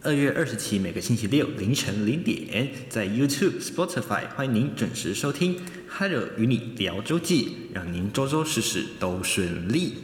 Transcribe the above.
二月二十七每个星期六凌晨零点在 youtube spotify 欢迎您准时收听。Hello 与你聊周记让您周周事事都顺利。